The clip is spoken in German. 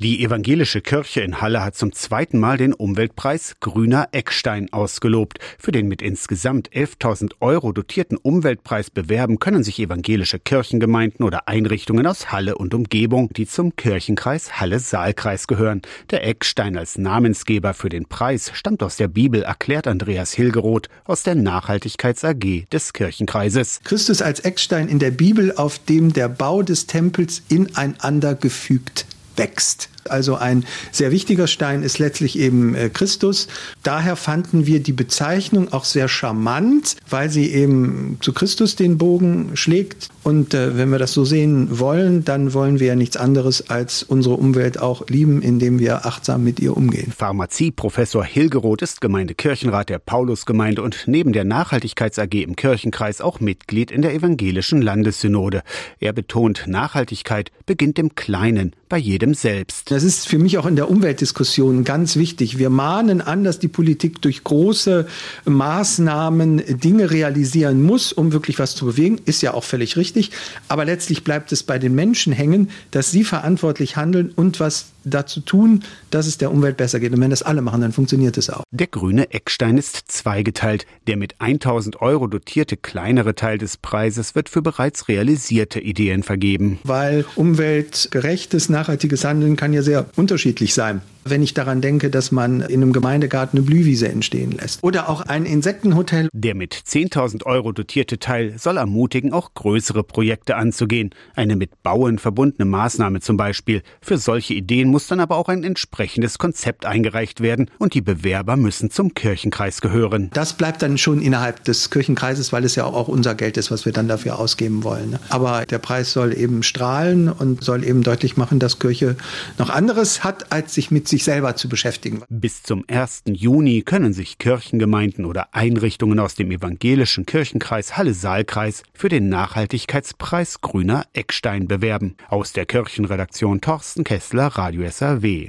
Die evangelische Kirche in Halle hat zum zweiten Mal den Umweltpreis Grüner Eckstein ausgelobt. Für den mit insgesamt 11.000 Euro dotierten Umweltpreis bewerben können sich evangelische Kirchengemeinden oder Einrichtungen aus Halle und Umgebung, die zum Kirchenkreis Halle-Saalkreis gehören. Der Eckstein als Namensgeber für den Preis stammt aus der Bibel, erklärt Andreas Hilgeroth aus der Nachhaltigkeits AG des Kirchenkreises. Christus als Eckstein in der Bibel, auf dem der Bau des Tempels ineinander gefügt wächst. Also ein sehr wichtiger Stein ist letztlich eben äh, Christus. Daher fanden wir die Bezeichnung auch sehr charmant, weil sie eben zu Christus den Bogen schlägt. Und äh, wenn wir das so sehen wollen, dann wollen wir ja nichts anderes als unsere Umwelt auch lieben, indem wir achtsam mit ihr umgehen. Pharmazieprofessor Hilgeroth ist Gemeindekirchenrat der Paulusgemeinde und neben der Nachhaltigkeits AG im Kirchenkreis auch Mitglied in der evangelischen Landessynode. Er betont, Nachhaltigkeit beginnt im Kleinen, bei jedem selbst. Das ist für mich auch in der Umweltdiskussion ganz wichtig. Wir mahnen an, dass die Politik durch große Maßnahmen Dinge realisieren muss, um wirklich was zu bewegen. Ist ja auch völlig richtig. Aber letztlich bleibt es bei den Menschen hängen, dass sie verantwortlich handeln und was dazu tun, dass es der Umwelt besser geht. Und wenn das alle machen, dann funktioniert es auch. Der grüne Eckstein ist zweigeteilt. Der mit 1000 Euro dotierte kleinere Teil des Preises wird für bereits realisierte Ideen vergeben. Weil umweltgerechtes, nachhaltiges Handeln kann ja sehr unterschiedlich sein wenn ich daran denke, dass man in einem Gemeindegarten eine Blühwiese entstehen lässt. Oder auch ein Insektenhotel. Der mit 10.000 Euro dotierte Teil soll ermutigen, auch größere Projekte anzugehen. Eine mit Bauen verbundene Maßnahme zum Beispiel. Für solche Ideen muss dann aber auch ein entsprechendes Konzept eingereicht werden und die Bewerber müssen zum Kirchenkreis gehören. Das bleibt dann schon innerhalb des Kirchenkreises, weil es ja auch unser Geld ist, was wir dann dafür ausgeben wollen. Ne? Aber der Preis soll eben strahlen und soll eben deutlich machen, dass Kirche noch anderes hat, als sich mit sich sich selber zu beschäftigen. Bis zum 1. Juni können sich Kirchengemeinden oder Einrichtungen aus dem evangelischen Kirchenkreis Halle-Saalkreis für den Nachhaltigkeitspreis Grüner Eckstein bewerben. Aus der Kirchenredaktion Torsten Kessler, Radio SAW.